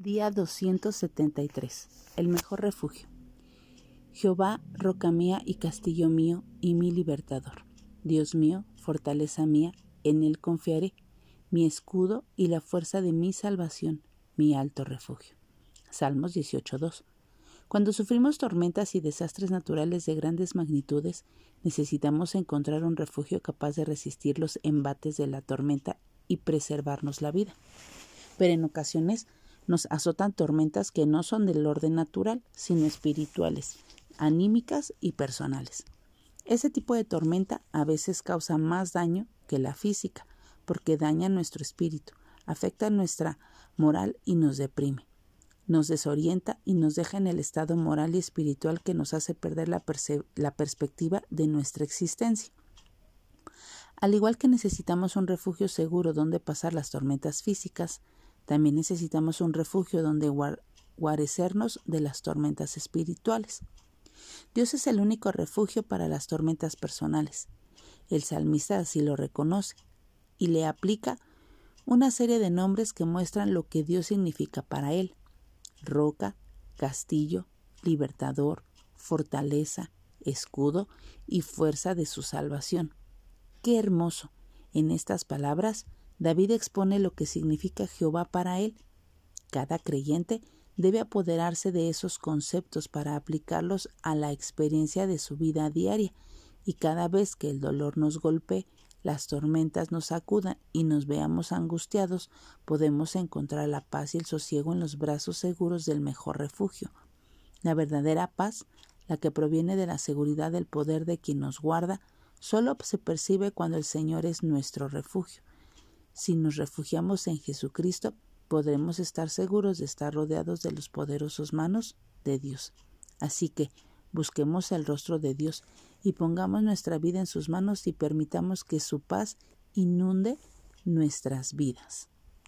Día 273. El mejor refugio. Jehová, roca mía y castillo mío y mi libertador. Dios mío, fortaleza mía, en él confiaré, mi escudo y la fuerza de mi salvación, mi alto refugio. Salmos 18.2. Cuando sufrimos tormentas y desastres naturales de grandes magnitudes, necesitamos encontrar un refugio capaz de resistir los embates de la tormenta y preservarnos la vida. Pero en ocasiones nos azotan tormentas que no son del orden natural, sino espirituales, anímicas y personales. Ese tipo de tormenta a veces causa más daño que la física, porque daña nuestro espíritu, afecta nuestra moral y nos deprime. Nos desorienta y nos deja en el estado moral y espiritual que nos hace perder la, la perspectiva de nuestra existencia. Al igual que necesitamos un refugio seguro donde pasar las tormentas físicas, también necesitamos un refugio donde guarecernos de las tormentas espirituales. Dios es el único refugio para las tormentas personales. El salmista así lo reconoce y le aplica una serie de nombres que muestran lo que Dios significa para él. Roca, castillo, libertador, fortaleza, escudo y fuerza de su salvación. Qué hermoso. En estas palabras David expone lo que significa Jehová para él. Cada creyente debe apoderarse de esos conceptos para aplicarlos a la experiencia de su vida diaria, y cada vez que el dolor nos golpee, las tormentas nos sacudan y nos veamos angustiados, podemos encontrar la paz y el sosiego en los brazos seguros del mejor refugio. La verdadera paz, la que proviene de la seguridad del poder de quien nos guarda, solo se percibe cuando el Señor es nuestro refugio. Si nos refugiamos en Jesucristo, podremos estar seguros de estar rodeados de los poderosos manos de Dios. Así que busquemos el rostro de Dios y pongamos nuestra vida en sus manos y permitamos que su paz inunde nuestras vidas.